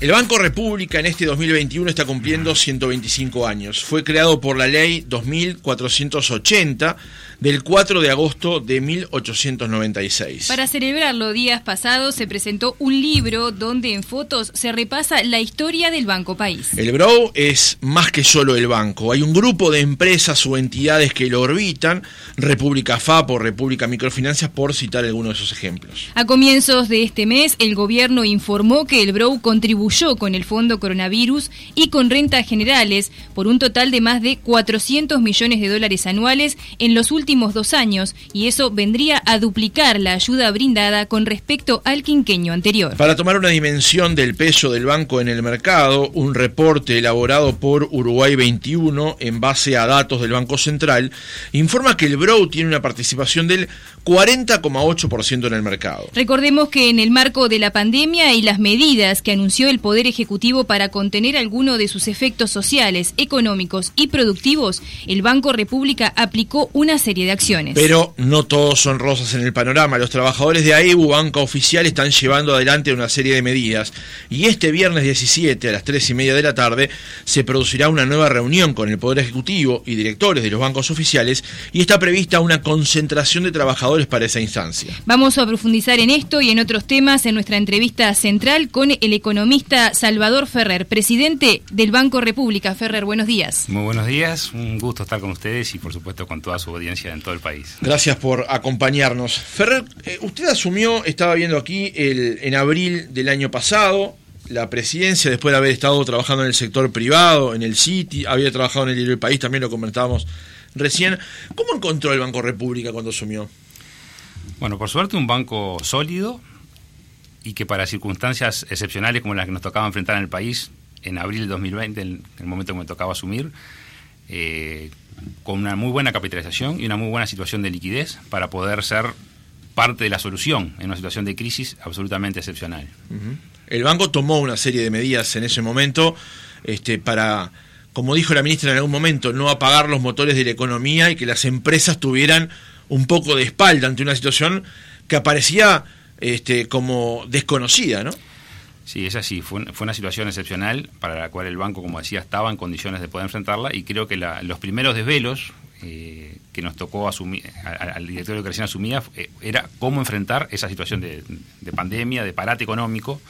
El Banco República en este 2021 está cumpliendo 125 años. Fue creado por la ley 2480 del 4 de agosto de 1896. Para celebrarlo, días pasados se presentó un libro donde en fotos se repasa la historia del Banco País. El BRO es más que solo el banco. Hay un grupo de empresas o entidades que lo orbitan, República FAP o República Microfinanzas, por citar algunos de esos ejemplos. A comienzos de este mes, el gobierno informó que el BRO contribuyó con el Fondo Coronavirus y con rentas generales por un total de más de 400 millones de dólares anuales en los últimos dos años y eso vendría a duplicar la ayuda brindada con respecto al quinqueño anterior. Para tomar una dimensión del peso del banco en el mercado, un reporte elaborado por Uruguay 21 en base a datos del Banco Central informa que el BROW tiene una participación del 40,8% en el mercado. Recordemos que en el marco de la pandemia y las medidas que anunció el Poder Ejecutivo para contener alguno de sus efectos sociales, económicos y productivos, el Banco República aplicó una serie de acciones. Pero no todos son rosas en el panorama. Los trabajadores de AEBU, banca oficial, están llevando adelante una serie de medidas. Y este viernes 17 a las 3 y media de la tarde se producirá una nueva reunión con el Poder Ejecutivo y directores de los bancos oficiales y está prevista una concentración de trabajadores para esa instancia. Vamos a profundizar en esto y en otros temas en nuestra entrevista central con el economista Salvador Ferrer, presidente del Banco República. Ferrer, buenos días. Muy buenos días, un gusto estar con ustedes y por supuesto con toda su audiencia en todo el país. Gracias por acompañarnos. Ferrer, eh, usted asumió, estaba viendo aquí, el, en abril del año pasado, la presidencia, después de haber estado trabajando en el sector privado, en el City, había trabajado en el El País, también lo comentábamos recién. ¿Cómo encontró el Banco República cuando asumió? Bueno, por suerte un banco sólido y que para circunstancias excepcionales como las que nos tocaba enfrentar en el país en abril de 2020, en el momento que me tocaba asumir, eh, con una muy buena capitalización y una muy buena situación de liquidez para poder ser parte de la solución en una situación de crisis absolutamente excepcional. El banco tomó una serie de medidas en ese momento este, para, como dijo la ministra en algún momento, no apagar los motores de la economía y que las empresas tuvieran un poco de espalda ante una situación que aparecía este, como desconocida, ¿no? Sí, es así. Fue, una situación excepcional para la cual el banco, como decía, estaba en condiciones de poder enfrentarla y creo que los primeros desvelos eh, que nos tocó asumir, al directorio que recién asumía eh, era cómo enfrentar esa situación de, pandemia, de parate económico,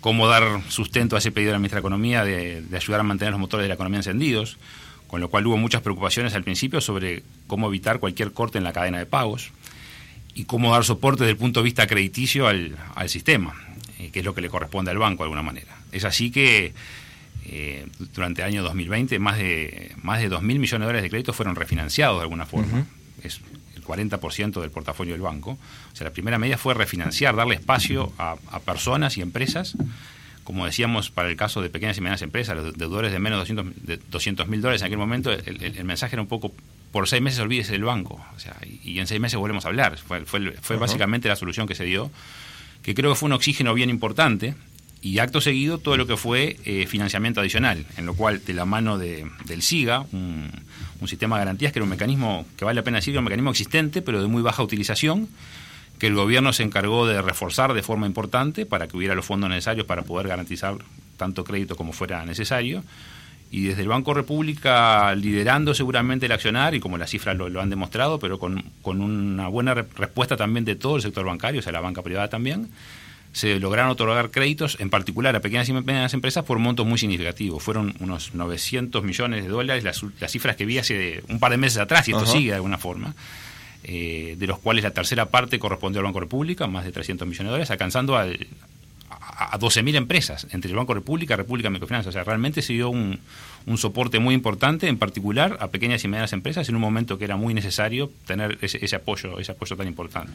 cómo dar sustento a ese pedido de la ministra de Economía de, de ayudar a mantener los motores de la economía encendidos, con lo cual hubo muchas preocupaciones al principio sobre cómo evitar cualquier corte en la cadena de pagos y cómo dar soporte desde el punto de vista crediticio al, al sistema. Eh, que es lo que le corresponde al banco de alguna manera. Es así que eh, durante el año 2020 más de, más de 2.000 millones de dólares de créditos fueron refinanciados de alguna forma. Es el 40% del portafolio del banco. O sea, la primera medida fue refinanciar, darle espacio a, personas y empresas como decíamos, para el caso de pequeñas y medianas empresas, los deudores de menos de 200 mil dólares en aquel momento, el, mensaje era un poco, por seis meses olvídese del banco, o sea, y, en seis meses volvemos a hablar. Fue, fue, básicamente la solución que se dio que creo que fue un oxígeno bien importante, y acto seguido todo lo que fue eh, financiamiento adicional, en lo cual de la mano de, del SIGA, un, sistema de garantías que era un mecanismo que vale la pena decir que era un mecanismo existente, pero de muy baja utilización, que el gobierno se encargó de reforzar de forma importante para que hubiera los fondos necesarios para poder garantizar tanto crédito como fuera necesario. Y desde el Banco República liderando seguramente el accionar, y como las cifras lo, han demostrado, pero con, con una buena respuesta también de todo el sector bancario, o sea, la banca privada también, se lograron otorgar créditos, en particular a pequeñas y medianas empresas, por montos muy significativos. Fueron unos 900 millones de dólares, las, cifras que vi hace un par de meses atrás, y esto sigue de alguna forma, eh, de los cuales la tercera parte correspondió al Banco República, más de 300 millones de dólares, alcanzando al, a, 12.000 empresas, entre el Banco República, República Microfinanzas. O sea, realmente se dio un, soporte muy importante, en particular a pequeñas y medianas empresas, en un momento que era muy necesario tener ese, apoyo, ese apoyo tan importante.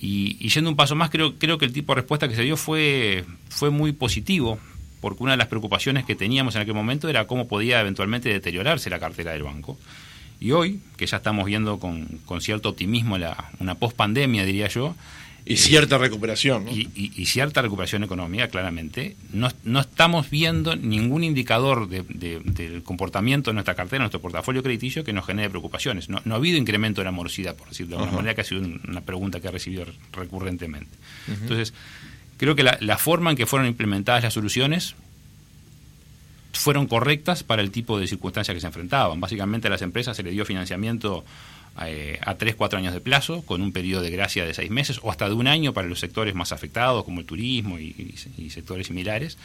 Y, yendo un paso más, creo, creo que el tipo de respuesta que se dio fue, fue muy positivo, porque una de las preocupaciones que teníamos en aquel momento era cómo podía eventualmente deteriorarse la cartera del banco. Y hoy, que ya estamos viendo con, con cierto optimismo la, una post-pandemia, diría yo, y cierta recuperación. Y, cierta recuperación económica, claramente. No, no estamos viendo ningún indicador de, del comportamiento de nuestra cartera, de nuestro portafolio crediticio, que nos genere preocupaciones. No, no ha habido incremento de la morosidad, por decirlo de alguna manera, que ha sido una pregunta que ha recibido recurrentemente. Entonces, Creo que la, la forma en que fueron implementadas las soluciones fueron correctas para el tipo de circunstancias que se enfrentaban. Básicamente a las empresas se les dio financiamiento a 3, 4 años de plazo, con un periodo de gracia de 6 meses o hasta de un año para los sectores más afectados, como el turismo y, y sectores similares.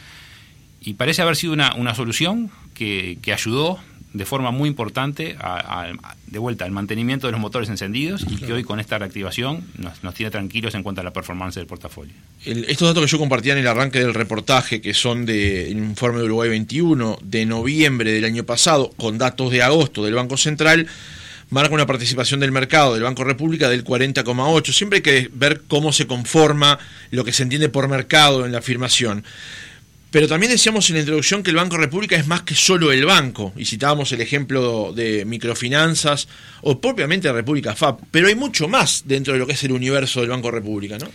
Y parece haber sido una, una solución que, que ayudó de forma muy importante a, de vuelta al mantenimiento de los motores encendidos y que hoy con esta reactivación nos, nos, tiene tranquilos en cuanto a la performance del portafolio. El, estos datos que yo compartía en el arranque del reportaje, que son del informe de Uruguay 21 de noviembre del año pasado, con datos de agosto del Banco Central, marca una participación del mercado del Banco República del 40,8. Siempre hay que ver cómo se conforma lo que se entiende por mercado en la afirmación. Pero también decíamos en la introducción que el Banco República es más que solo el banco, y citábamos el ejemplo de microfinanzas o propiamente República FAP, pero hay mucho más dentro de lo que es el universo del Banco República, ¿no?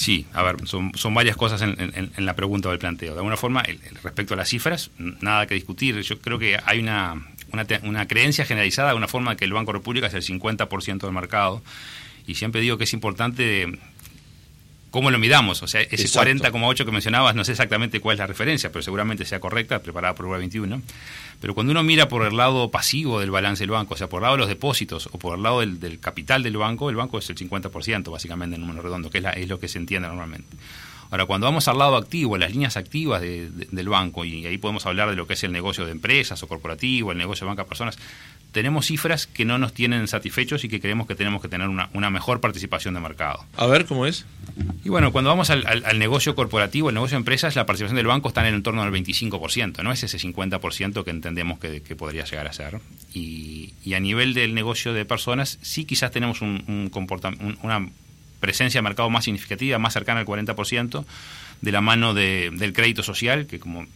Sí, a ver, son, son varias cosas en, en, en, la pregunta o el planteo. De alguna forma, el, respecto a las cifras, nada que discutir. Yo creo que hay una, una, una creencia generalizada de alguna forma que el Banco República es el 50% del mercado, y siempre digo que es importante cómo lo midamos. O sea, ese 40,8 que mencionabas, no sé exactamente cuál es la referencia, pero seguramente sea correcta, preparada por Uruguay 21. Pero cuando uno mira por el lado pasivo del balance del banco, o sea, por el lado de los depósitos o por el lado del, del capital del banco, el banco es el 50%, básicamente, en número redondo, que es, la, es lo que se entiende normalmente. Ahora, cuando vamos al lado activo, las líneas activas de, de, del banco, y ahí podemos hablar de lo que es el negocio de empresas o corporativo, el negocio de banca personas, tenemos cifras que no nos tienen satisfechos y que creemos que tenemos que tener una, una mejor participación de mercado. A ver, ¿cómo es? Y bueno, cuando vamos al, al, al, negocio corporativo, el negocio de empresas, la participación del banco está en el entorno del 25%, no es ese 50% que entendemos que, que, podría llegar a ser. Y, y, a nivel del negocio de personas, sí quizás tenemos un, un un, una presencia de mercado más significativa, más cercana al 40%, de la mano de, del crédito social, que como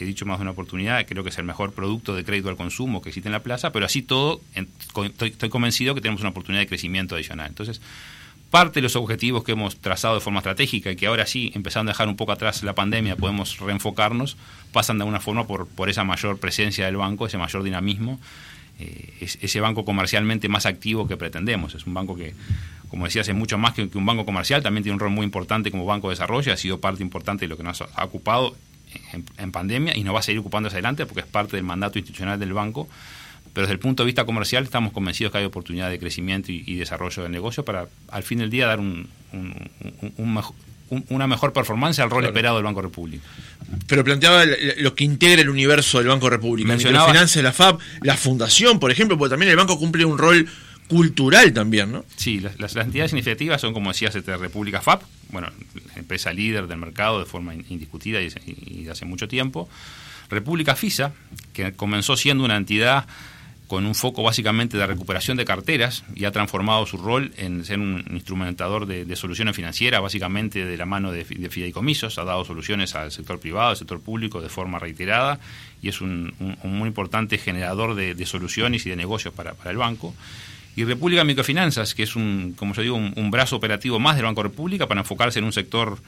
he dicho más de una oportunidad, creo que es el mejor producto de crédito al consumo que existe en la plaza, pero así todo, estoy, estoy convencido que tenemos una oportunidad de crecimiento adicional. Entonces, parte de los objetivos que hemos trazado de forma estratégica y que ahora sí, empezando a dejar un poco atrás la pandemia, podemos reenfocarnos, pasan de alguna forma por, por esa mayor presencia del banco, ese mayor dinamismo, eh, es, ese banco comercialmente más activo que pretendemos. Es un banco que, como decías, es mucho más que, un banco comercial, también tiene un rol muy importante como banco de desarrollo, ha sido parte importante de lo que nos ha ocupado en, en, pandemia y nos va a seguir ocupando hacia adelante porque es parte del mandato institucional del banco. Pero desde el punto de vista comercial estamos convencidos que hay oportunidad de crecimiento y, y desarrollo del negocio para al fin del día dar un, un, un mejor, una mejor performance al rol claro. esperado del Banco República. Pero planteaba lo que integra el universo del Banco República. Mencionaba... Finanzas, la FAB, la fundación, por ejemplo, porque también el banco cumple un rol cultural también, ¿no? Sí, las, las, entidades iniciativas son, como decías, este, República FAB, bueno, la empresa líder del mercado de forma indiscutida y, y de hace mucho tiempo. República FISA, que comenzó siendo una entidad con un foco básicamente de recuperación de carteras y ha transformado su rol en ser un instrumentador de, soluciones financieras, básicamente de la mano de, de, fideicomisos, ha dado soluciones al sector privado, al sector público de forma reiterada y es un, un, muy importante generador de, de, soluciones y de negocios para, para el banco. Y República Microfinanzas, que es un, como yo digo, un, un brazo operativo más del Banco República para enfocarse en un sector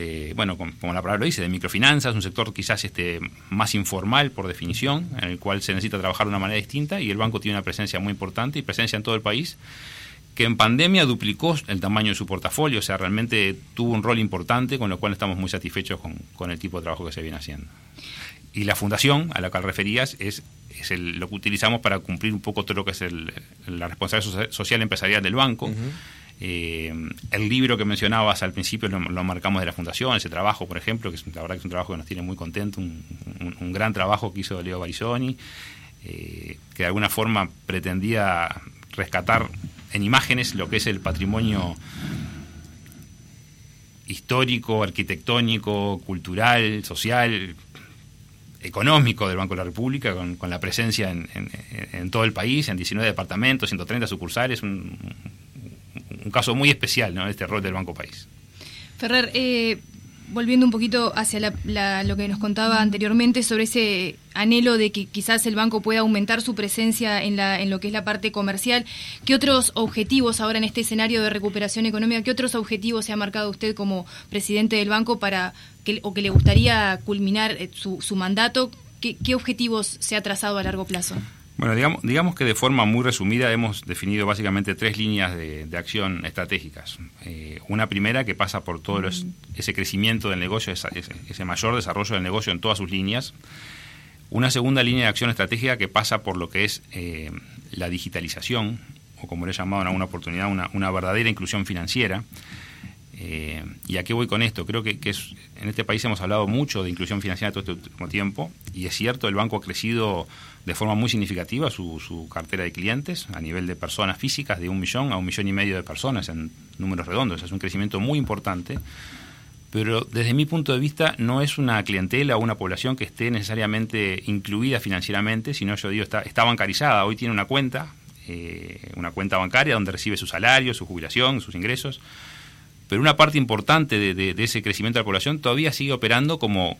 eh, bueno, como, la palabra lo dice, de microfinanzas, un sector quizás este, más informal por definición, en el cual se necesita trabajar de una manera distinta y el banco tiene una presencia muy importante y presencia en todo el país que en pandemia duplicó el tamaño de su portafolio, o sea, realmente tuvo un rol importante, con lo cual estamos muy satisfechos con, con el tipo de trabajo que se viene haciendo. Y la fundación a la cual referías es, es el, lo que utilizamos para cumplir un poco todo lo que es el, la responsabilidad social empresarial del banco. Eh, el libro que mencionabas al principio lo, lo, marcamos de la Fundación, ese trabajo, por ejemplo, que es, la verdad que es un trabajo que nos tiene muy contentos, un, gran trabajo que hizo Leo Barizoni, eh, que de alguna forma pretendía rescatar en imágenes lo que es el patrimonio histórico, arquitectónico, cultural, social, económico del Banco de la República, con, con la presencia en, en, en, todo el país, en 19 departamentos, 130 sucursales, un, un caso muy especial, ¿no? Este rol del Banco País. Ferrer, eh, volviendo un poquito hacia la, la, lo que nos contaba anteriormente sobre ese anhelo de que quizás el banco pueda aumentar su presencia en, la, en lo que es la parte comercial, ¿qué otros objetivos ahora en este escenario de recuperación económica, qué otros objetivos se ha marcado usted como presidente del banco para que, o que le gustaría culminar eh, su, su mandato? ¿Qué, ¿Qué objetivos se ha trazado a largo plazo? Bueno, digamos, digamos que de forma muy resumida hemos definido básicamente tres líneas de, acción estratégicas. Eh, una primera que pasa por todo ese crecimiento del negocio, ese, mayor desarrollo del negocio en todas sus líneas. Una segunda línea de acción estratégica que pasa por lo que es eh, la digitalización, o como le he llamado en alguna oportunidad, una, verdadera inclusión financiera. Eh, ¿Y a qué voy con esto? Creo que, en este país hemos hablado mucho de inclusión financiera todo este último tiempo, y es cierto, el banco ha crecido de forma muy significativa su, cartera de clientes a nivel de personas físicas de un millón a un millón y medio de personas en números redondos. Es un crecimiento muy importante, pero desde mi punto de vista no es una clientela o una población que esté necesariamente incluida financieramente, sino yo digo, está, está bancarizada. Hoy tiene una cuenta, eh, una cuenta bancaria donde recibe su salario, su jubilación, sus ingresos. Pero una parte importante de ese crecimiento de la población todavía sigue operando como,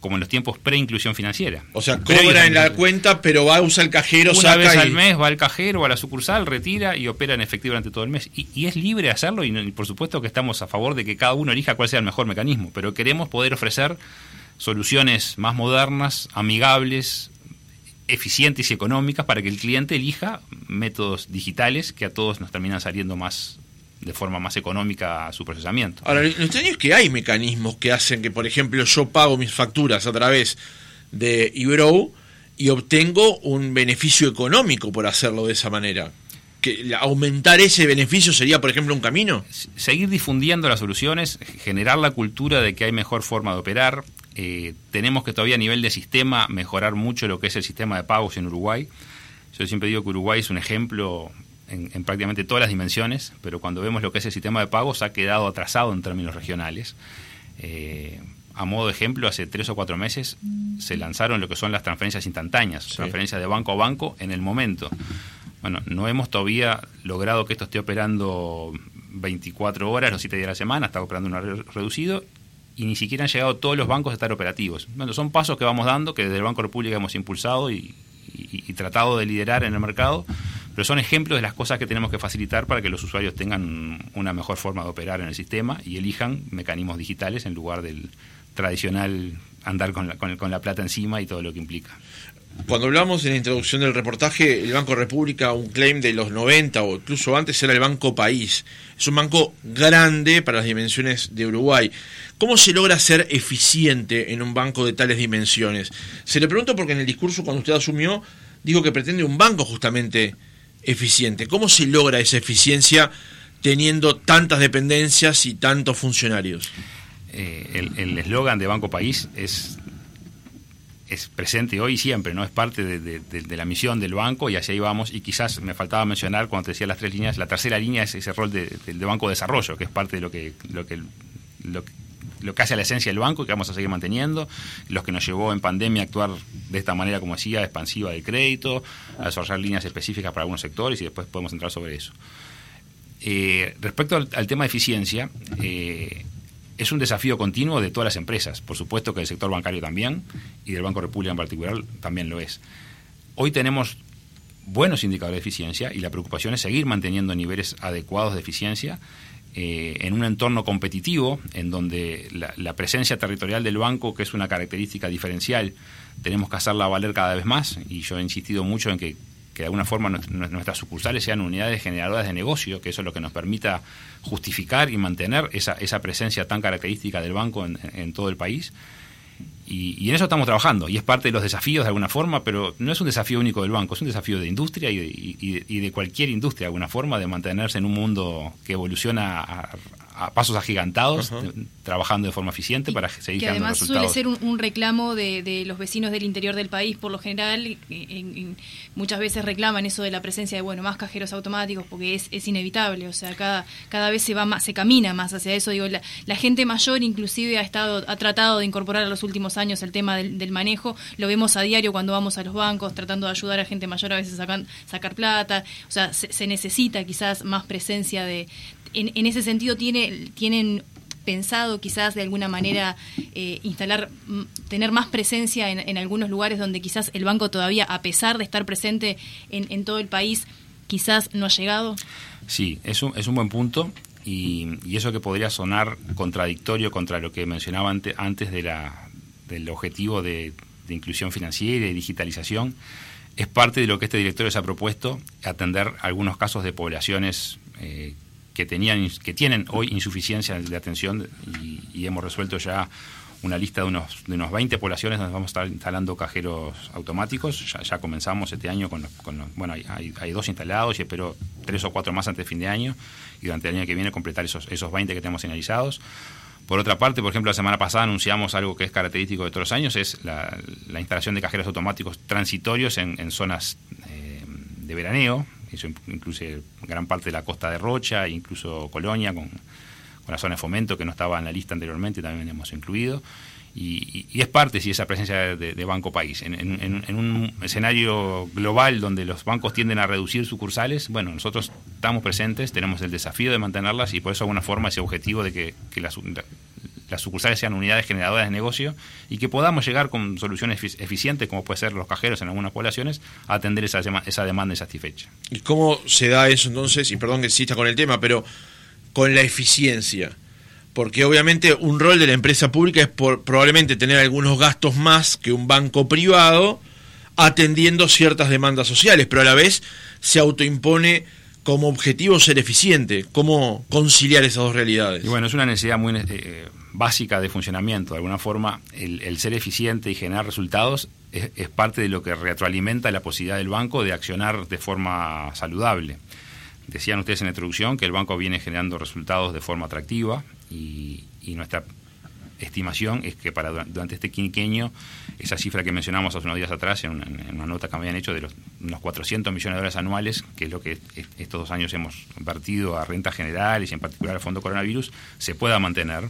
como en los tiempos pre-inclusión financiera. O sea, cobra en la cuenta, pero va a usar el cajero, Una vez al mes va al cajero a la sucursal, retira y opera en efectivo durante todo el mes. Y, es libre hacerlo y, por supuesto que estamos a favor de que cada uno elija cuál sea el mejor mecanismo, pero queremos poder ofrecer soluciones más modernas, amigables, eficientes y económicas para que el cliente elija métodos digitales que a todos nos terminan saliendo más de forma más económica su procesamiento. Ahora, lo extraño es que hay mecanismos que hacen que, por ejemplo, yo pago mis facturas a través de Ibrow y obtengo un beneficio económico por hacerlo de esa manera. Que aumentar ese beneficio sería, por ejemplo, un camino. Seguir difundiendo las soluciones, generar la cultura de que hay mejor forma de operar. Eh, tenemos que todavía a nivel de sistema mejorar mucho lo que es el sistema de pagos en Uruguay. Yo siempre digo que Uruguay es un ejemplo en, prácticamente todas las dimensiones, pero cuando vemos lo que es el sistema de pagos ha quedado atrasado en términos regionales. Eh, a modo de ejemplo, hace tres o cuatro meses se lanzaron lo que son las transferencias instantáneas, transferencias de banco a banco en el momento. Bueno, no hemos todavía logrado que esto esté operando 24 horas, los 7 días de la semana, está operando un reducido y ni siquiera han llegado todos los bancos a estar operativos. Bueno, son pasos que vamos dando, que desde el Banco República hemos impulsado y tratado de liderar en el mercado pero son ejemplos de las cosas que tenemos que facilitar para que los usuarios tengan una mejor forma de operar en el sistema y elijan mecanismos digitales en lugar del tradicional andar con la, plata encima y todo lo que implica. Cuando hablamos en la introducción del reportaje, el Banco República, un claim de los 90 o incluso antes era el Banco País. Es un banco grande para las dimensiones de Uruguay. ¿Cómo se logra ser eficiente en un banco de tales dimensiones? Se le pregunto porque en el discurso cuando usted asumió dijo que pretende un banco justamente eficiente. ¿Cómo se logra esa eficiencia teniendo tantas dependencias y tantos funcionarios? Eh, el eslogan de Banco País es, es presente hoy y siempre, ¿no? Es parte de, la misión del banco y hacia ahí vamos. Y quizás me faltaba mencionar cuando te decía las tres líneas, la tercera línea es ese rol de, Banco de Desarrollo, que es parte de lo que, lo que, lo que lo que hace la esencia del banco y que vamos a seguir manteniendo, los que nos llevó en pandemia a actuar de esta manera, como decía, expansiva de crédito, a desarrollar líneas específicas para algunos sectores y después podemos entrar sobre eso. Eh, respecto al, tema de eficiencia, eh, es un desafío continuo de todas las empresas, por supuesto que el sector bancario también y del Banco República en particular también lo es. Hoy tenemos buenos indicadores de eficiencia y la preocupación es seguir manteniendo niveles adecuados de eficiencia eh, en un entorno competitivo, en donde la, presencia territorial del banco, que es una característica diferencial, tenemos que hacerla valer cada vez más, y yo he insistido mucho en que, de alguna forma nuestras sucursales sean unidades generadoras de negocio, que eso es lo que nos permita justificar y mantener esa, esa presencia tan característica del banco en todo el país. Y, en eso estamos trabajando, y es parte de los desafíos de alguna forma, pero no es un desafío único del banco, es un desafío de industria y de, y de cualquier industria de alguna forma, de mantenerse en un mundo que evoluciona a, a pasos agigantados, trabajando de forma eficiente para seguir que además suele ser un, reclamo de, los vecinos del interior del país, por lo general, muchas veces reclaman eso de la presencia de bueno más cajeros automáticos porque es, es inevitable, o sea, cada, cada vez se va más, se camina más hacia eso. Digo, la, gente mayor inclusive ha estado, ha tratado de incorporar en los últimos años el tema del, manejo, lo vemos a diario cuando vamos a los bancos, tratando de ayudar a gente mayor a veces a sacar plata, o sea, se necesita quizás más presencia de, en, ese sentido tiene, tienen pensado quizás de alguna manera eh, instalar, tener más presencia en, algunos lugares donde quizás el banco todavía, a pesar de estar presente en, todo el país, quizás no ha llegado? Sí, es un, es un buen punto y, eso que podría sonar contradictorio contra lo que mencionaba antes, de la, del objetivo de, inclusión financiera y digitalización. es parte de lo que este directorio se ha propuesto, atender algunos casos de poblaciones eh, que, tenían, que tienen hoy insuficiencia de atención y, hemos resuelto ya una lista de unos, de unos 20 poblaciones donde vamos a estar instalando cajeros automáticos. Ya, comenzamos este año con, bueno, hay, hay, dos instalados y espero tres o cuatro más antes de fin de año y durante el año que viene completar esos, esos 20 que tenemos señalizados. Por otra parte, por ejemplo, la semana pasada anunciamos algo que es característico de todos los años, es la, instalación de cajeros automáticos transitorios en, zonas eh, de veraneo, eso incluye gran parte de la costa de Rocha, incluso Colonia, con, la zona de fomento que no estaba en la lista anteriormente, también hemos incluido. Y, es parte, sí, esa presencia de, Banco País. En, un escenario global donde los bancos tienden a reducir sucursales, bueno, nosotros estamos presentes, tenemos el desafío de mantenerlas y por eso de alguna forma ese objetivo de que, las, las, sucursales sean unidades generadoras de negocio y que podamos llegar con soluciones eficientes, como puede ser los cajeros en algunas poblaciones, a atender esa, esa demanda insatisfecha. ¿Y cómo se da eso entonces? Y perdón que insista con el tema, pero con la eficiencia porque obviamente un rol de la empresa pública es por, probablemente tener algunos gastos más que un banco privado atendiendo ciertas demandas sociales, pero a la vez se autoimpone como objetivo ser eficiente. ¿Cómo conciliar esas dos realidades? Y bueno, es una necesidad muy eh, básica de funcionamiento. De alguna forma, el, ser eficiente y generar resultados es, es, parte de lo que retroalimenta la posibilidad del banco de accionar de forma saludable. Decían ustedes en la introducción que el banco viene generando resultados de forma atractiva y, nuestra estimación es que para durante este quinquenio, esa cifra que mencionamos hace unos días atrás en una, nota que me habían hecho de los unos 400 millones de dólares anuales, que es lo que estos dos años hemos invertido a rentas generales y en particular al Fondo Coronavirus, se pueda mantener.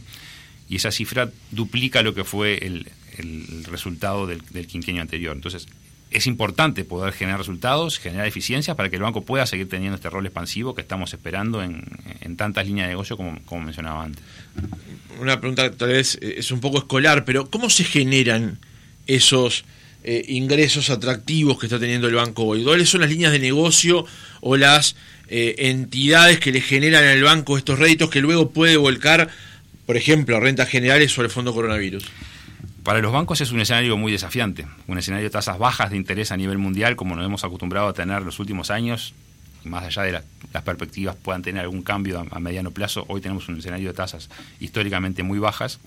Y esa cifra duplica lo que fue el, resultado del, del quinquenio anterior. Entonces, es importante poder generar resultados, generar eficiencia para que el banco pueda seguir teniendo este rol expansivo que estamos esperando en, tantas líneas de negocio como, mencionaba antes. Una pregunta tal vez eh, es un poco escolar, pero ¿cómo se generan esos eh, ingresos atractivos que está teniendo el banco hoy? ¿Cuáles son las líneas de negocio o las eh, entidades que le generan al banco estos réditos que luego puede volcar, por ejemplo, a rentas generales o al fondo coronavirus? Para los bancos es un escenario muy desafiante, un escenario de tasas bajas de interés a nivel mundial, como nos hemos acostumbrado a tener los últimos años, más allá de las perspectivas puedan tener algún cambio a, mediano plazo, hoy tenemos un escenario de tasas históricamente muy bajas.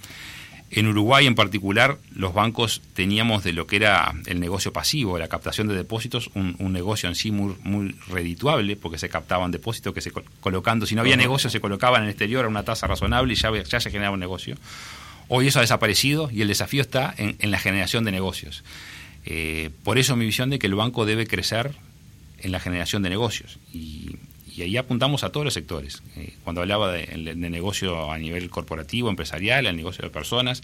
En Uruguay en particular, los bancos teníamos de lo que era el negocio pasivo, la captación de depósitos, un, negocio en sí muy, muy redituable, porque se captaban depósitos que se colocando, si no había negocio, se colocaban en el exterior a una tasa razonable y ya, ya se generaba un negocio. Hoy eso ha desaparecido y el desafío está en, la generación de negocios. Eh, por eso mi visión de que el banco debe crecer en la generación de negocios. Y, ahí apuntamos a todos los sectores. Eh, cuando hablaba de, negocio a nivel corporativo, empresarial, al negocio de personas,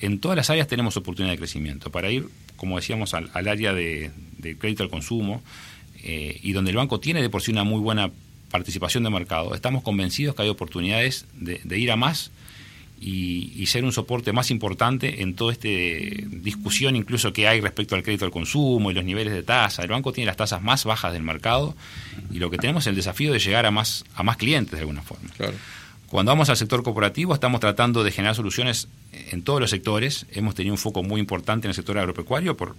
en todas las áreas tenemos oportunidad de crecimiento. Para ir, como decíamos, al, área de, crédito al consumo, eh, y donde el banco tiene de por sí una muy buena participación de mercado, estamos convencidos que hay oportunidades de ir a más y, ser un soporte más importante en toda esta discusión incluso que hay respecto al crédito al consumo y los niveles de tasa. El banco tiene las tasas más bajas del mercado y lo que tenemos es el desafío de llegar a más, a más clientes de alguna forma. Cuando vamos al sector corporativo estamos tratando de generar soluciones en todos los sectores. Hemos tenido un foco muy importante en el sector agropecuario por,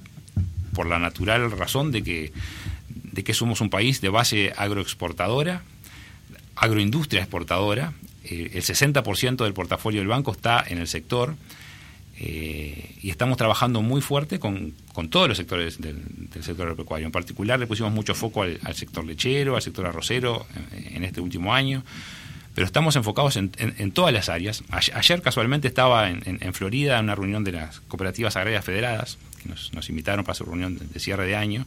por la natural razón de que, de que somos un país de base agroexportadora, agroindustria exportadora el 60% del portafolio del banco está en el sector eh, y estamos trabajando muy fuerte con, todos los sectores del, sector agropecuario. En particular le pusimos mucho foco al, sector lechero, al sector arrocero en, este último año, pero estamos enfocados en, todas las áreas. Ayer, casualmente estaba en, Florida en una reunión de las cooperativas agrarias federadas, que nos, invitaron para su reunión de cierre de año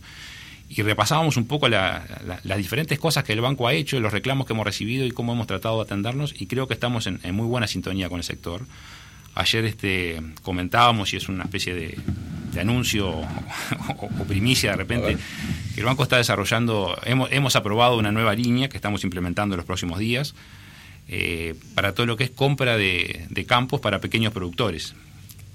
y repasábamos un poco las diferentes cosas que el banco ha hecho, los reclamos que hemos recibido y cómo hemos tratado de atendernos y creo que estamos en, muy buena sintonía con el sector. Ayer este, comentábamos, y es una especie de, anuncio o, primicia de repente, que el banco está desarrollando, hemos, hemos, aprobado una nueva línea que estamos implementando en los próximos días eh, para todo lo que es compra de, de campos para pequeños productores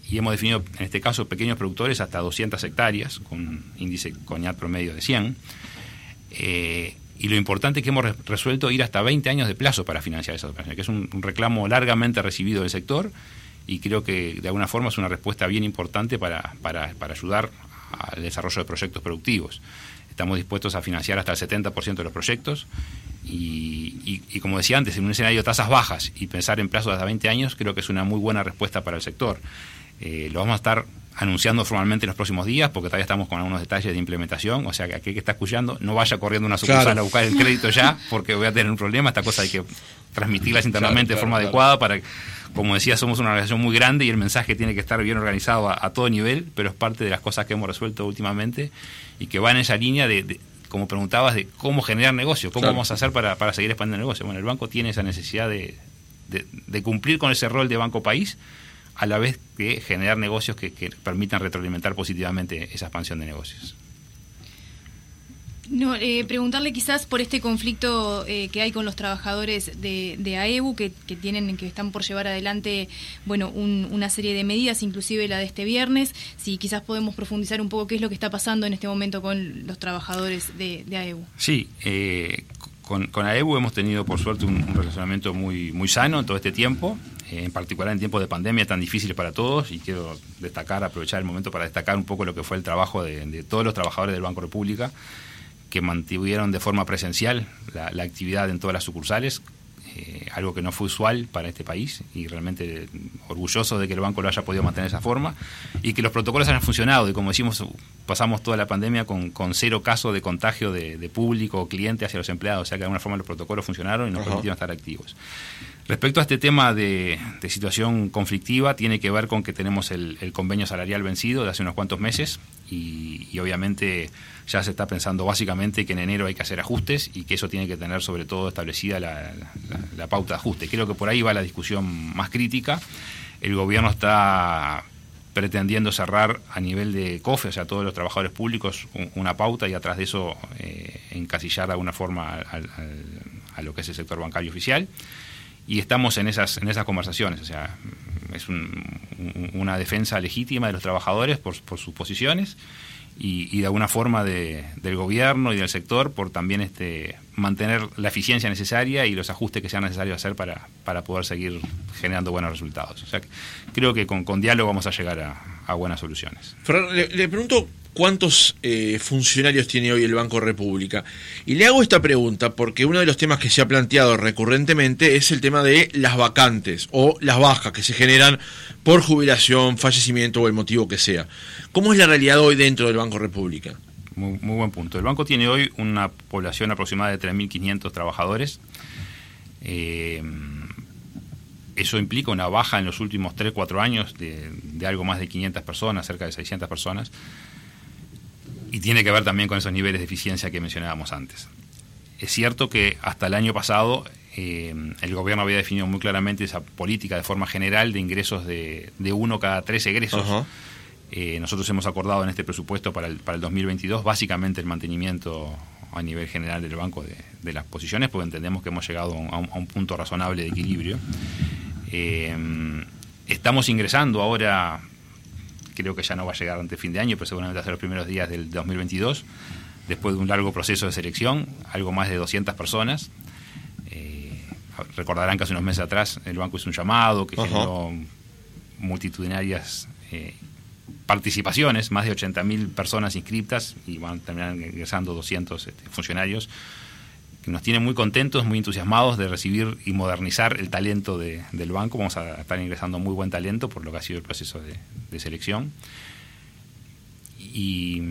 y hemos definido en este caso pequeños productores hasta 200 hectáreas con índice coñat promedio de 100. Eh, y lo importante es que hemos resuelto ir hasta 20 años de plazo para financiar esas operaciones, que es un, reclamo largamente recibido del sector y creo que de alguna forma es una respuesta bien importante para, para, ayudar al desarrollo de proyectos productivos. Estamos dispuestos a financiar hasta el 70% de los proyectos y, como decía antes, en un escenario de tasas bajas y pensar en plazos hasta 20 años creo que es una muy buena respuesta para el sector. Eh, lo vamos a estar anunciando formalmente en los próximos días porque todavía estamos con algunos detalles de implementación, o sea que aquel que está escuchando no vaya corriendo una sucursal a buscar el crédito ya porque voy a tener un problema, esta cosa hay que transmitirlas internamente de forma adecuada para como decía, somos una organización muy grande y el mensaje tiene que estar bien organizado a, todo nivel, pero es parte de las cosas que hemos resuelto últimamente y que va en esa línea de, como preguntabas, de cómo generar negocio, cómo vamos a hacer para, para seguir expandiendo el negocio. Bueno, el banco tiene esa necesidad de, de, cumplir con ese rol de banco país a la vez que generar negocios que permitan retroalimentar positivamente esa expansión de negocios. No, eh, preguntarle quizás por este conflicto eh, que hay con los trabajadores de, de AEBU que, tienen que están por llevar adelante bueno una serie de medidas, inclusive la de este viernes. Si quizás podemos profundizar un poco qué es lo que está pasando en este momento con los trabajadores de, de AEBU. Sí, eh, con, AEBU hemos tenido por suerte un, relacionamiento muy muy sano en todo este tiempo. en particular en tiempos de pandemia tan difíciles para todos y quiero destacar, aprovechar el momento para destacar un poco lo que fue el trabajo de, de todos los trabajadores del Banco República que mantuvieron de forma presencial la, actividad en todas las sucursales, eh, algo que no fue usual para este país y realmente orgulloso de que el banco lo haya podido mantener de esa forma y que los protocolos hayan funcionado y como decimos pasamos toda la pandemia con, con cero casos de contagio de, público o cliente hacia los empleados, o sea que de alguna forma los protocolos funcionaron y nos permitieron estar activos. Respecto a este tema de, situación conflictiva, tiene que ver con que tenemos el, convenio salarial vencido de hace unos cuantos meses y obviamente ya se está pensando básicamente que en enero hay que hacer ajustes y que eso tiene que tener sobre todo establecida la, pauta de ajuste. Creo que por ahí va la discusión más crítica. El gobierno está pretendiendo cerrar a nivel de COFE, o sea, todos los trabajadores públicos, una pauta y atrás de eso eh, encasillar de alguna forma a, lo que es el sector bancario oficial. Y estamos en esas, en esas conversaciones, o sea, es una defensa legítima de los trabajadores por, por sus posiciones y, de alguna forma de, del gobierno y del sector por también este, mantener la eficiencia necesaria y los ajustes que sean necesarios hacer para, para poder seguir generando buenos resultados. O sea, creo que con, con diálogo vamos a llegar a, buenas soluciones. le, pregunto cuántos eh, funcionarios tiene hoy el Banco República. Y le hago esta pregunta porque uno de los temas que se ha planteado recurrentemente es el tema de las vacantes o las bajas que se generan por jubilación, fallecimiento o el motivo que sea. ¿Cómo es la realidad hoy dentro del Banco República? Muy, buen punto. El banco tiene hoy una población aproximada de 3.500 trabajadores. Eh, eso implica una baja en los últimos 3-4 años de, de, algo más de 500 personas, cerca de 600 personas y tiene que ver también con esos niveles de eficiencia que mencionábamos antes. Es cierto que hasta el año pasado eh, el gobierno había definido muy claramente esa política de forma general de ingresos de, de uno cada tres egresos. Eh, nosotros hemos acordado en este presupuesto para el, para el 2022 básicamente el mantenimiento a nivel general del banco de, las posiciones, porque entendemos que hemos llegado a un, punto razonable de equilibrio. Eh, estamos ingresando ahora creo que ya no va a llegar ante fin de año, pero seguramente va a ser los primeros días del 2022, después de un largo proceso de selección, algo más de 200 personas. Eh, recordarán que hace unos meses atrás el banco hizo un llamado que generó multitudinarias eh, participaciones, más de 80.000 personas inscritas y van a terminar ingresando 200 este, funcionarios que nos tiene muy contentos, muy entusiasmados de recibir y modernizar el talento del banco. Vamos a estar ingresando muy buen talento por lo que ha sido el proceso de, selección. Y,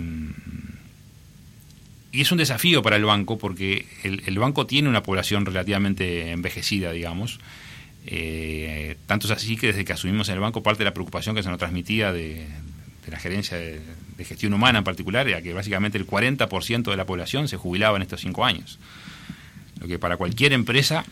es un desafío para el banco porque el, banco tiene una población relativamente envejecida, digamos. Eh, tanto es así que desde que asumimos en el banco parte de la preocupación que se nos transmitía de, la gerencia de, de, gestión humana en particular era que básicamente el 40% de la población se jubilaba en estos cinco años. Lo que para cualquier empresa,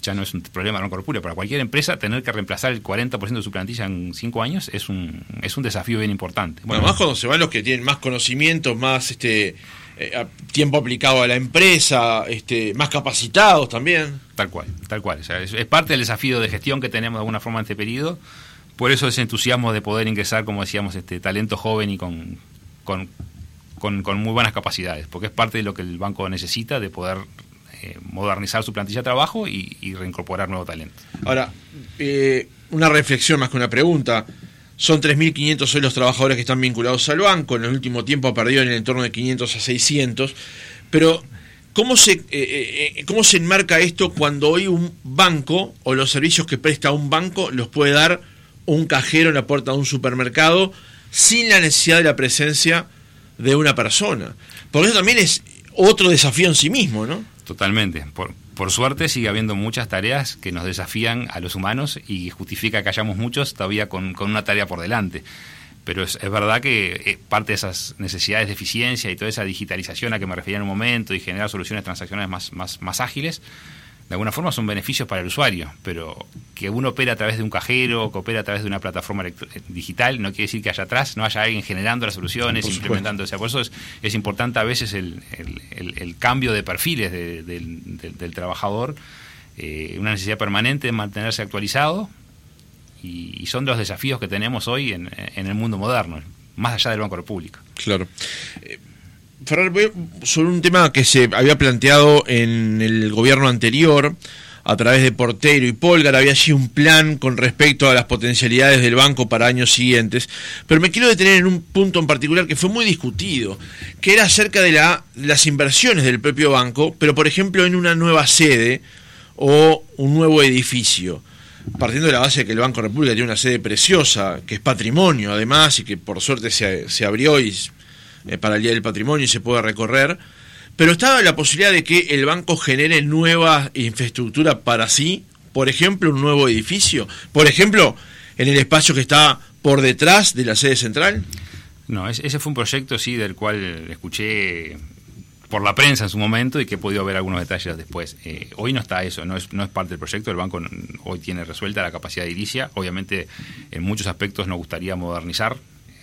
ya no es un problema no corpóreo, para cualquier empresa tener que reemplazar el 40% de su plantilla en cinco años es un, es un desafío bien importante. Bueno, más cuando se van los que tienen más conocimientos, más este eh, tiempo aplicado a la empresa, este, más capacitados también. Tal cual, tal cual. es, parte del desafío de gestión que tenemos de alguna forma en este periodo. Por eso ese entusiasmo de poder ingresar, como decíamos, este talento joven y con, con, con muy buenas capacidades, porque es parte de lo que el banco necesita de poder eh, modernizar su plantilla de trabajo y, reincorporar nuevo talento. Ahora, eh, una reflexión más que una pregunta. Son 3.500 hoy los trabajadores que están vinculados al banco. En el último tiempo ha perdido en el entorno de 500 a 600. Pero, ¿cómo se, eh, ¿cómo se enmarca esto cuando hoy un banco o los servicios que presta un banco los puede dar un cajero en la puerta de un supermercado sin la necesidad de la presencia de una persona? Porque eso también es otro desafío en sí mismo, ¿no? Totalmente. Por, por suerte sigue habiendo muchas tareas que nos desafían a los humanos y justifica que hayamos muchos todavía con, una tarea por delante. Pero es, verdad que eh, parte de esas necesidades de eficiencia y toda esa digitalización a que me refería en un momento y generar soluciones transaccionales más, más, más ágiles, de alguna forma son beneficios para el usuario, pero que uno opera a través de un cajero, que opera a través de una plataforma eh, digital, no quiere decir que allá atrás no haya alguien generando las soluciones, implementando. O sea, por eso es, importante a veces el, cambio de perfiles del, trabajador, eh, una necesidad permanente de mantenerse actualizado, y, son los desafíos que tenemos hoy en, el mundo moderno, más allá del Banco República. Claro. Eh, Ferrer, sobre un tema que se había planteado en el gobierno anterior, a través de Portero y Polgar, había allí un plan con respecto a las potencialidades del banco para años siguientes, pero me quiero detener en un punto en particular que fue muy discutido, que era acerca de la, las inversiones del propio banco, pero por ejemplo en una nueva sede o un nuevo edificio. Partiendo de la base de que el Banco República tiene una sede preciosa, que es patrimonio además, y que por suerte se, se abrió y eh, para el Día del Patrimonio y se puede recorrer, pero estaba la posibilidad de que el banco genere nueva infraestructura para sí, por ejemplo, un nuevo edificio, por ejemplo, en el espacio que está por detrás de la sede central. No, ese fue un proyecto, sí, del cual escuché por la prensa en su momento y que he podido ver algunos detalles después. Eh, hoy no está eso, no es, parte del proyecto, el banco hoy tiene resuelta la capacidad de iricia, obviamente en muchos aspectos nos gustaría modernizar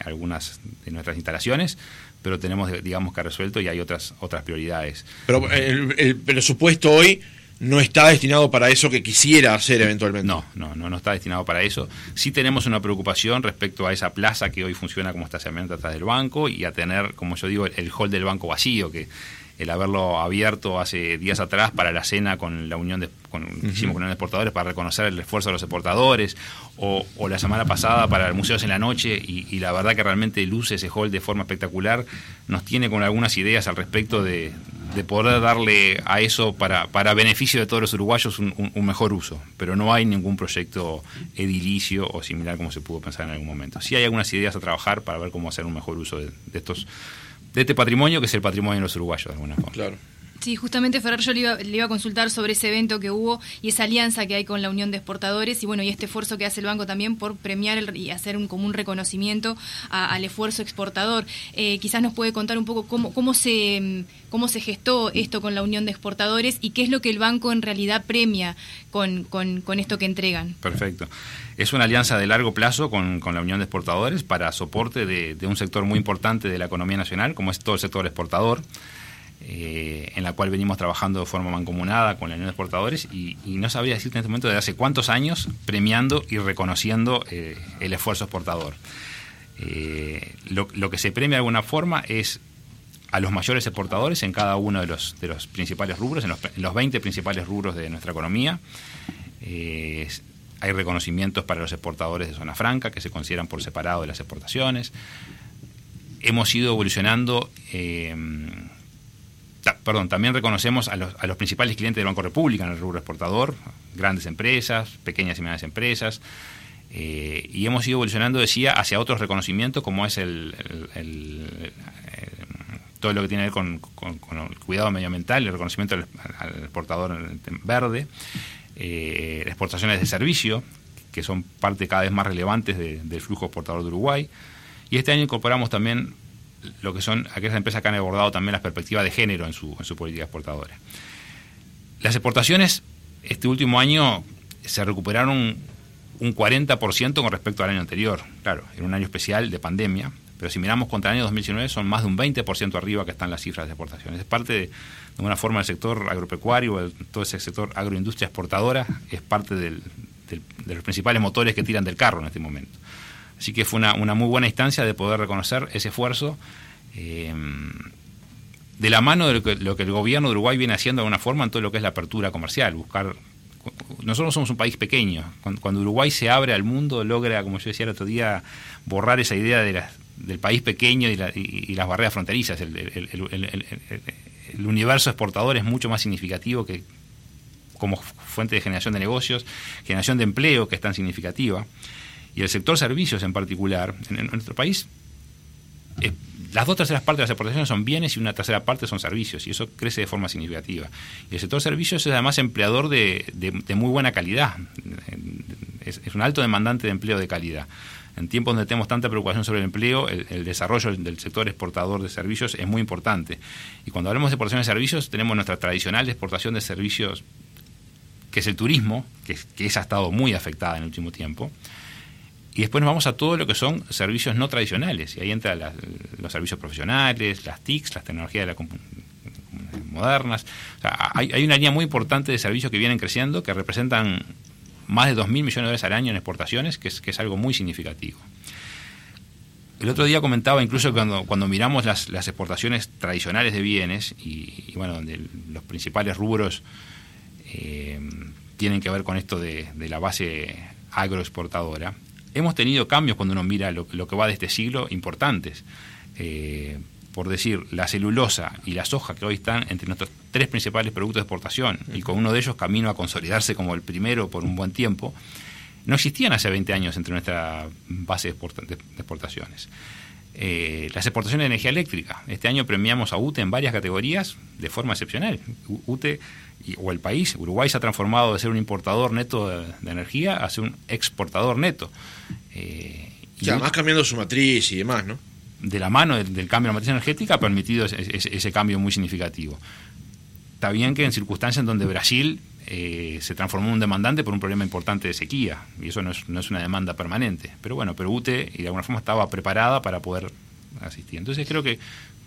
algunas de nuestras instalaciones, pero tenemos, digamos, que resuelto y hay otras, otras prioridades. Pero el, presupuesto hoy no está destinado para eso que quisiera hacer eventualmente. No, no, no, no está destinado para eso. Sí tenemos una preocupación respecto a esa plaza que hoy funciona como estacionamiento atrás del banco y a tener, como yo digo, el hall del banco vacío, que el haberlo abierto hace días atrás para la cena con la unión de, con, hicimos con la unión de exportadores para reconocer el esfuerzo de los exportadores o, la semana pasada para el Museos en la Noche y, la verdad que realmente luce ese hall de forma espectacular nos tiene con algunas ideas al respecto de, poder darle a eso para, para beneficio de todos los uruguayos un, mejor uso. Pero no hay ningún proyecto edilicio o similar como se pudo pensar en algún momento. Sí hay algunas ideas a trabajar para ver cómo hacer un mejor uso de estos de este patrimonio que es el patrimonio de los uruguayos de alguna forma. Claro. Sí, justamente Ferrer yo le iba, a consultar sobre ese evento que hubo y esa alianza que hay con la Unión de Exportadores y bueno, y este esfuerzo que hace el banco también por premiar y hacer un, como un reconocimiento al esfuerzo exportador. Eh, quizás nos puede contar un poco cómo, cómo, se, cómo se gestó esto con la Unión de Exportadores y qué es lo que el banco en realidad premia con, con, esto que entregan. Perfecto. Es una alianza de largo plazo con, la Unión de Exportadores para soporte de, de un sector muy importante de la economía nacional, como es todo el sector exportador. Eh, en la cual venimos trabajando de forma mancomunada con la Unión de Exportadores y, no sabría decirte en este momento de hace cuántos años premiando y reconociendo eh, el esfuerzo exportador. Eh, lo, que se premia de alguna forma es a los mayores exportadores en cada uno de los, de los principales rubros, en los, 20 principales rubros de nuestra economía. hay reconocimientos para los exportadores de zona franca que se consideran por separado de las exportaciones. Hemos ido evolucionando perdón, también reconocemos a los, a los, principales clientes del Banco República en el rubro exportador, grandes empresas, pequeñas y medianas empresas, eh, y hemos ido evolucionando, decía, hacia otros reconocimientos como es el, todo lo que tiene que ver con, el cuidado medioambiental, el reconocimiento al, exportador verde, eh, exportaciones de servicio, que son parte cada vez más relevantes del flujo exportador de Uruguay, y este año incorporamos también lo que son aquellas empresas que han abordado también las perspectivas de género en su, en su política exportadora. Las exportaciones este último año se recuperaron un 40% con respecto al año anterior. Claro, era un año especial de pandemia, pero si miramos contra el año 2019 son más de un 20% arriba que están las cifras de exportaciones. Es parte de, de alguna forma del sector agropecuario, todo ese sector agroindustria exportadora, es parte de los principales motores que tiran del carro en este momento. Así que fue una, muy buena instancia de poder reconocer ese esfuerzo. Eh, de la mano de lo que, el gobierno de Uruguay viene haciendo de alguna forma en todo lo que es la apertura comercial, buscar nosotros somos un país pequeño. Cuando, Uruguay se abre al mundo, logra, como yo decía el otro día, borrar esa idea de del país pequeño y, las barreras fronterizas. El, universo exportador es mucho más significativo que como fuente de generación de negocios, generación de empleo, que es tan significativa. Y el sector servicios en particular, en, nuestro país, eh, las dos terceras partes de las exportaciones son bienes y una tercera parte son servicios, y eso crece de forma significativa. Y el sector servicios es además empleador de, muy buena calidad, es, un alto demandante de empleo de calidad. En tiempos donde tenemos tanta preocupación sobre el empleo, el, desarrollo del sector exportador de servicios es muy importante. Y cuando hablamos de exportación de servicios, tenemos nuestra tradicional exportación de servicios, que es el turismo, que, que ha estado muy afectada en el último tiempo. Y después nos vamos a todo lo que son servicios no tradicionales. Y ahí entran los servicios profesionales, las TICs, las tecnologías de la modernas. hay, hay, una línea muy importante de servicios que vienen creciendo, que representan más de 2.000 millones de dólares al año en exportaciones, que es, que es algo muy significativo. El otro día comentaba incluso cuando, cuando miramos las, exportaciones tradicionales de bienes, y, bueno, donde los principales rubros eh, tienen que ver con esto de la base agroexportadora, hemos tenido cambios cuando uno mira lo, que va de este siglo importantes. Eh, por decir, la celulosa y la soja que hoy están entre nuestros tres principales productos de exportación y con uno de ellos camino a consolidarse como el primero por un buen tiempo, no existían hace 20 años entre nuestra base de, exportaciones. Eh, las exportaciones de energía eléctrica. Este año premiamos a UTE en varias categorías de forma excepcional. UTE o el país, Uruguay se ha transformado de ser un importador neto de, energía a ser un exportador neto. Eh, y además cambiando su matriz y demás, ¿no? De la mano del, cambio de la matriz energética ha permitido ese, cambio muy significativo. Está bien que en circunstancias en donde Brasil eh, se transformó en un demandante por un problema importante de sequía, y eso no es, no es una demanda permanente. Pero bueno, pero UTE y de alguna forma estaba preparada para poder asistir. Entonces creo que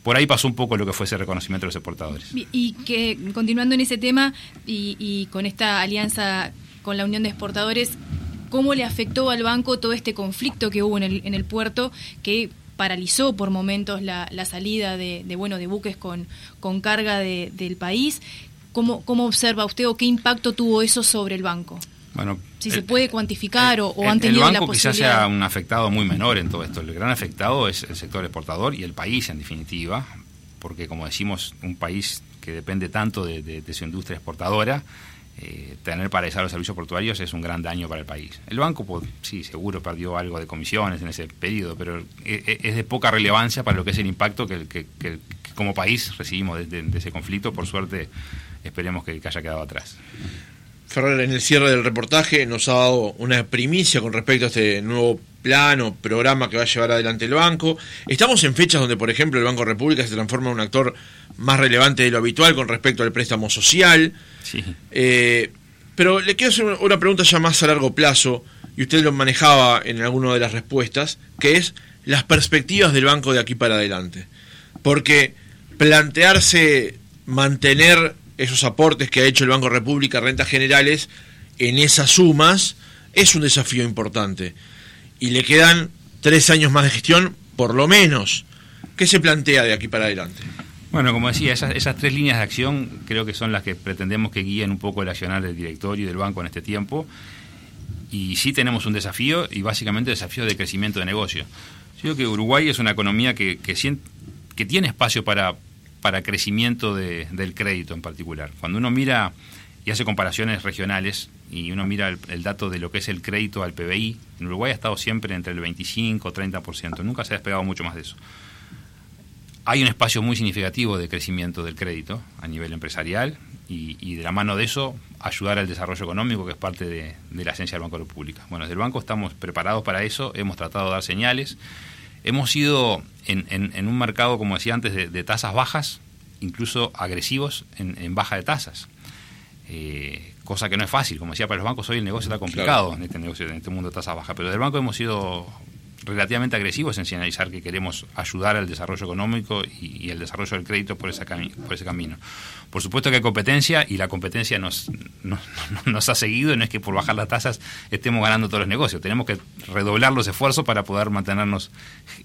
por ahí pasó un poco lo que fue ese reconocimiento de los exportadores. Y que continuando en ese tema y, con esta alianza con la Unión de Exportadores, ¿cómo le afectó al banco todo este conflicto que hubo en el, en el puerto que paralizó por momentos la, salida de, bueno de buques con, con carga del país? ¿Cómo, ¿Cómo observa usted o qué impacto tuvo eso sobre el banco? Bueno, si se puede cuantificar o, han tenido el banco quizás sea un afectado muy menor en todo esto. El gran afectado es el sector exportador y el país en definitiva, porque como decimos, un país que depende tanto de, su industria exportadora, eh, tener paralizar los servicios portuarios es un gran daño para el país. El banco, pues, sí, seguro perdió algo de comisiones en ese periodo, pero e, e, es, de poca relevancia para lo que es el impacto que, que, como país recibimos de, ese conflicto. Por suerte, esperemos que haya quedado atrás. Ferrer, en el cierre del reportaje nos ha dado una primicia con respecto a este nuevo plan o programa que va a llevar adelante el banco. Estamos en fechas donde, por ejemplo, el Banco República se transforma en un actor más relevante de lo habitual con respecto al préstamo social. Sí. Eh, pero le quiero hacer una pregunta ya más a largo plazo, y usted lo manejaba en alguna de las respuestas, que es las perspectivas del banco de aquí para adelante. Porque plantearse mantener esos aportes que ha hecho el Banco República, rentas generales, en esas sumas, es un desafío importante. Y le quedan tres años más de gestión, por lo menos. ¿Qué se plantea de aquí para adelante? Bueno, como decía, esas, tres líneas de acción creo que son las que pretendemos que guíen un poco el accionar del directorio y del banco en este tiempo. Y sí tenemos un desafío, y básicamente desafío de crecimiento de negocio. Yo creo que Uruguay es una economía que, que tiene espacio para, para crecimiento del crédito en particular. Cuando uno mira y hace comparaciones regionales y uno mira el, dato de lo que es el crédito al PBI, en Uruguay ha estado siempre entre el 25 y 30%, nunca se ha despegado mucho más de eso. Hay un espacio muy significativo de crecimiento del crédito a nivel empresarial y, de la mano de eso ayudar al desarrollo económico, que es parte de, la esencia del Banco de la República. Bueno, desde el banco estamos preparados para eso, hemos tratado de dar señales hemos sido en, un mercado, como decía antes, de, tasas bajas, incluso agresivos en, baja de tasas. Eh, cosa que no es fácil, como decía, para los bancos hoy el negocio está complicado en este negocio, en este mundo de tasas bajas, pero del banco hemos sido relativamente agresivos en señalizar que queremos ayudar al desarrollo económico y, el desarrollo del crédito por, ese por ese camino. Por supuesto que hay competencia y la competencia nos, nos, ha seguido, no es que por bajar las tasas estemos ganando todos los negocios, tenemos que redoblar los esfuerzos para poder mantenernos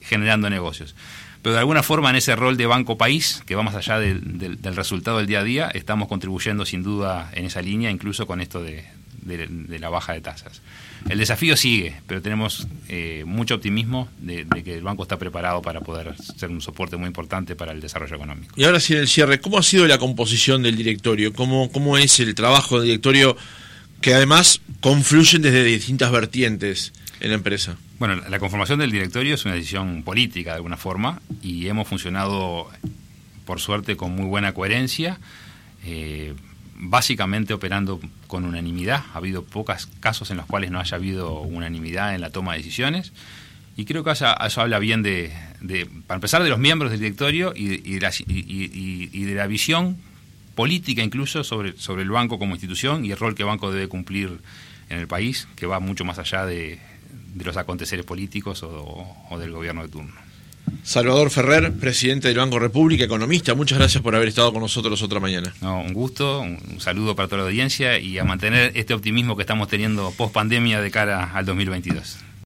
generando negocios. Pero de alguna forma en ese rol de banco país, que va más allá del resultado del día a día, estamos contribuyendo sin duda en esa línea, incluso con esto de, de, la baja de tasas. El desafío sigue, pero tenemos eh, mucho optimismo de, que el banco está preparado para poder ser un soporte muy importante para el desarrollo económico. Y ahora sí, en el cierre, ¿cómo ha sido la composición del directorio? ¿Cómo, cómo es el trabajo del directorio que además confluyen desde distintas vertientes en la empresa? Bueno, la conformación del directorio es una decisión política de alguna forma y hemos funcionado, por suerte, con muy buena coherencia. Eh, básicamente operando con unanimidad. Ha habido pocos casos en los cuales no haya habido unanimidad en la toma de decisiones. Y creo que eso, habla bien de, para empezar, de los miembros del directorio y, de, la, y, de la visión política incluso sobre, sobre el banco como institución y el rol que el banco debe cumplir en el país, que va mucho más allá de, los aconteceres políticos o del gobierno de turno. Salvador Ferrer, presidente del Banco República, economista, muchas gracias por haber estado con nosotros otra mañana. un gusto, un saludo para toda la audiencia y a mantener este optimismo que estamos teniendo post pandemia de cara al 2022.